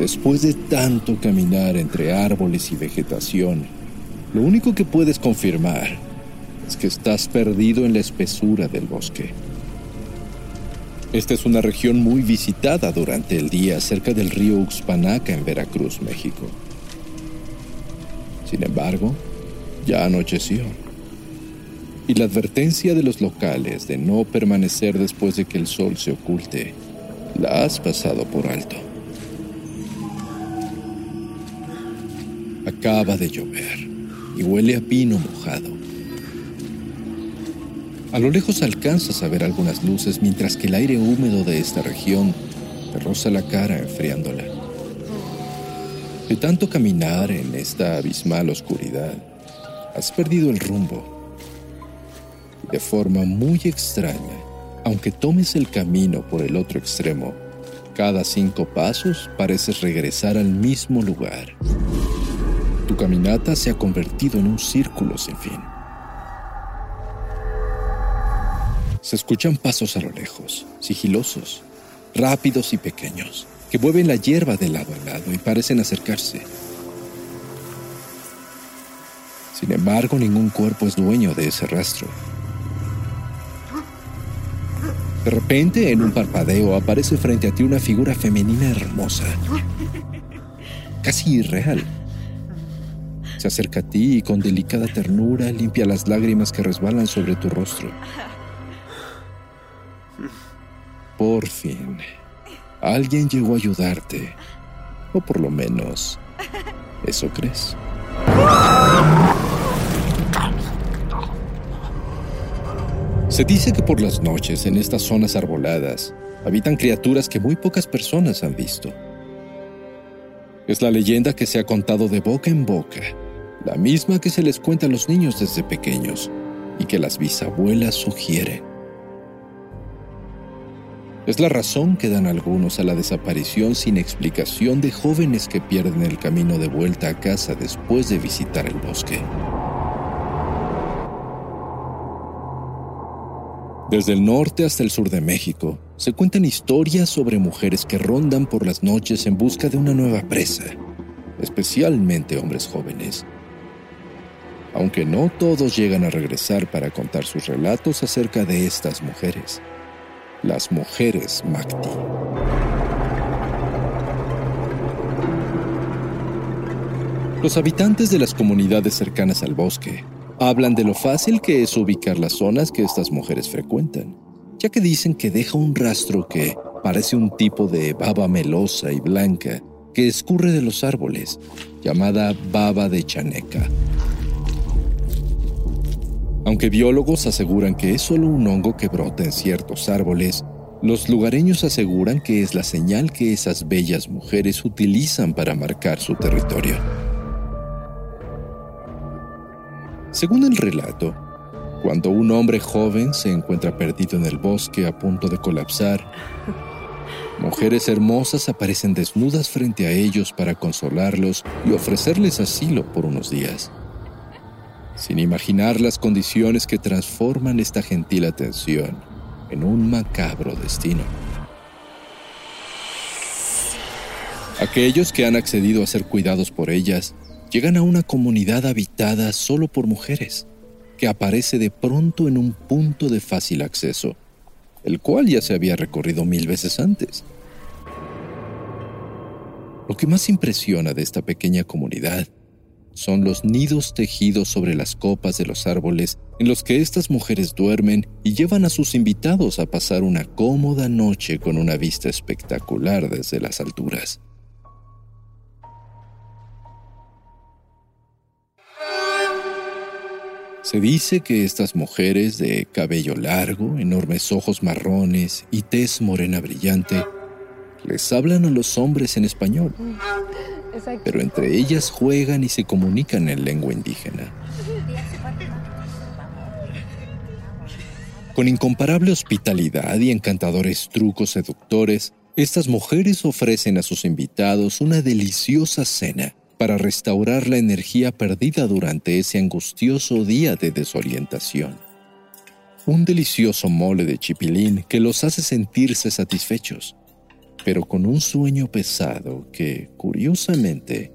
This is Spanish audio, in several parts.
Después de tanto caminar entre árboles y vegetación, lo único que puedes confirmar es que estás perdido en la espesura del bosque. Esta es una región muy visitada durante el día cerca del río Uxpanaca en Veracruz, México. Sin embargo, ya anocheció. Y la advertencia de los locales de no permanecer después de que el sol se oculte, la has pasado por alto. Acaba de llover y huele a pino mojado. A lo lejos alcanzas a ver algunas luces mientras que el aire húmedo de esta región te roza la cara enfriándola. De tanto caminar en esta abismal oscuridad, has perdido el rumbo. De forma muy extraña, aunque tomes el camino por el otro extremo, cada cinco pasos pareces regresar al mismo lugar. Tu caminata se ha convertido en un círculo sin fin. Se escuchan pasos a lo lejos, sigilosos, rápidos y pequeños, que mueven la hierba de lado a lado y parecen acercarse. Sin embargo, ningún cuerpo es dueño de ese rastro. De repente, en un parpadeo, aparece frente a ti una figura femenina hermosa, casi irreal. Se acerca a ti y con delicada ternura limpia las lágrimas que resbalan sobre tu rostro. Por fin, alguien llegó a ayudarte. O por lo menos, ¿eso crees? Se dice que por las noches en estas zonas arboladas habitan criaturas que muy pocas personas han visto. Es la leyenda que se ha contado de boca en boca la misma que se les cuenta a los niños desde pequeños y que las bisabuelas sugieren. Es la razón que dan algunos a la desaparición sin explicación de jóvenes que pierden el camino de vuelta a casa después de visitar el bosque. Desde el norte hasta el sur de México, se cuentan historias sobre mujeres que rondan por las noches en busca de una nueva presa, especialmente hombres jóvenes aunque no todos llegan a regresar para contar sus relatos acerca de estas mujeres, las mujeres Makti. Los habitantes de las comunidades cercanas al bosque hablan de lo fácil que es ubicar las zonas que estas mujeres frecuentan, ya que dicen que deja un rastro que parece un tipo de baba melosa y blanca que escurre de los árboles, llamada baba de chaneca. Aunque biólogos aseguran que es solo un hongo que brota en ciertos árboles, los lugareños aseguran que es la señal que esas bellas mujeres utilizan para marcar su territorio. Según el relato, cuando un hombre joven se encuentra perdido en el bosque a punto de colapsar, mujeres hermosas aparecen desnudas frente a ellos para consolarlos y ofrecerles asilo por unos días sin imaginar las condiciones que transforman esta gentil atención en un macabro destino. Aquellos que han accedido a ser cuidados por ellas llegan a una comunidad habitada solo por mujeres, que aparece de pronto en un punto de fácil acceso, el cual ya se había recorrido mil veces antes. Lo que más impresiona de esta pequeña comunidad son los nidos tejidos sobre las copas de los árboles en los que estas mujeres duermen y llevan a sus invitados a pasar una cómoda noche con una vista espectacular desde las alturas. Se dice que estas mujeres de cabello largo, enormes ojos marrones y tez morena brillante les hablan a los hombres en español, pero entre ellas juegan y se comunican en lengua indígena. Con incomparable hospitalidad y encantadores trucos seductores, estas mujeres ofrecen a sus invitados una deliciosa cena para restaurar la energía perdida durante ese angustioso día de desorientación. Un delicioso mole de chipilín que los hace sentirse satisfechos, pero con un sueño pesado que, curiosamente,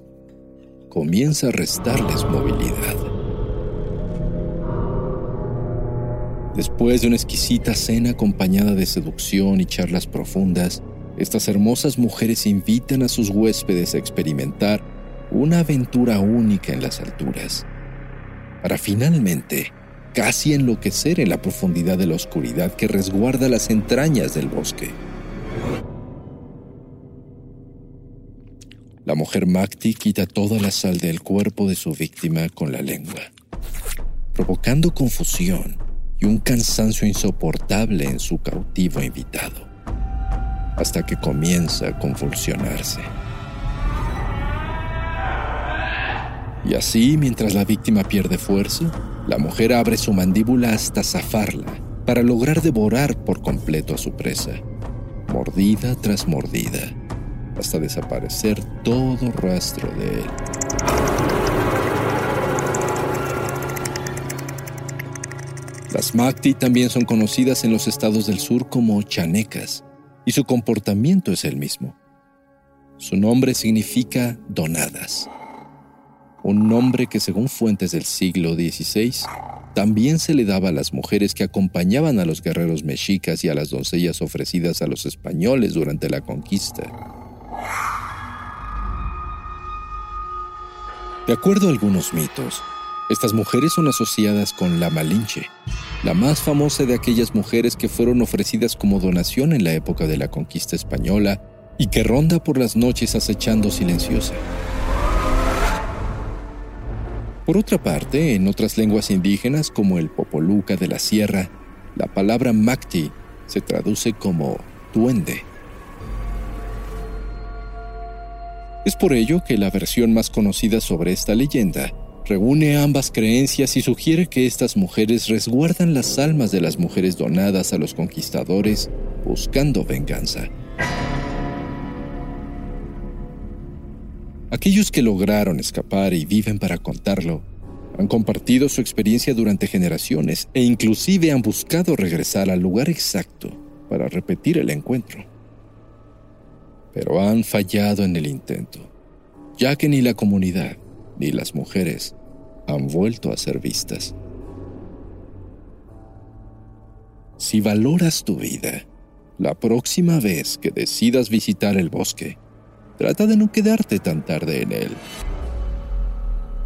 comienza a restarles movilidad. Después de una exquisita cena acompañada de seducción y charlas profundas, estas hermosas mujeres invitan a sus huéspedes a experimentar una aventura única en las alturas, para finalmente casi enloquecer en la profundidad de la oscuridad que resguarda las entrañas del bosque. La mujer Makti quita toda la sal del cuerpo de su víctima con la lengua, provocando confusión y un cansancio insoportable en su cautivo invitado, hasta que comienza a convulsionarse. Y así, mientras la víctima pierde fuerza, la mujer abre su mandíbula hasta zafarla para lograr devorar por completo a su presa, mordida tras mordida hasta desaparecer todo rastro de él. Las Makti también son conocidas en los estados del sur como chanecas, y su comportamiento es el mismo. Su nombre significa donadas, un nombre que según fuentes del siglo XVI también se le daba a las mujeres que acompañaban a los guerreros mexicas y a las doncellas ofrecidas a los españoles durante la conquista. De acuerdo a algunos mitos, estas mujeres son asociadas con la Malinche, la más famosa de aquellas mujeres que fueron ofrecidas como donación en la época de la conquista española y que ronda por las noches acechando silenciosa. Por otra parte, en otras lenguas indígenas como el popoluca de la sierra, la palabra Macti se traduce como duende. Es por ello que la versión más conocida sobre esta leyenda reúne ambas creencias y sugiere que estas mujeres resguardan las almas de las mujeres donadas a los conquistadores buscando venganza. Aquellos que lograron escapar y viven para contarlo han compartido su experiencia durante generaciones e inclusive han buscado regresar al lugar exacto para repetir el encuentro pero han fallado en el intento, ya que ni la comunidad ni las mujeres han vuelto a ser vistas. Si valoras tu vida, la próxima vez que decidas visitar el bosque, trata de no quedarte tan tarde en él.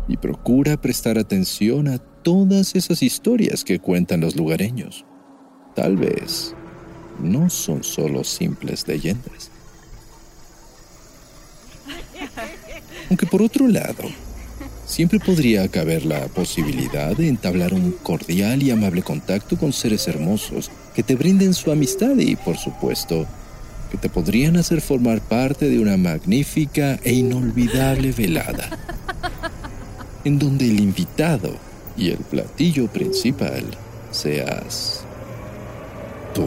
Y procura prestar atención a todas esas historias que cuentan los lugareños. Tal vez no son solo simples leyendas. Aunque por otro lado, siempre podría caber la posibilidad de entablar un cordial y amable contacto con seres hermosos que te brinden su amistad y, por supuesto, que te podrían hacer formar parte de una magnífica e inolvidable velada, en donde el invitado y el platillo principal seas tú.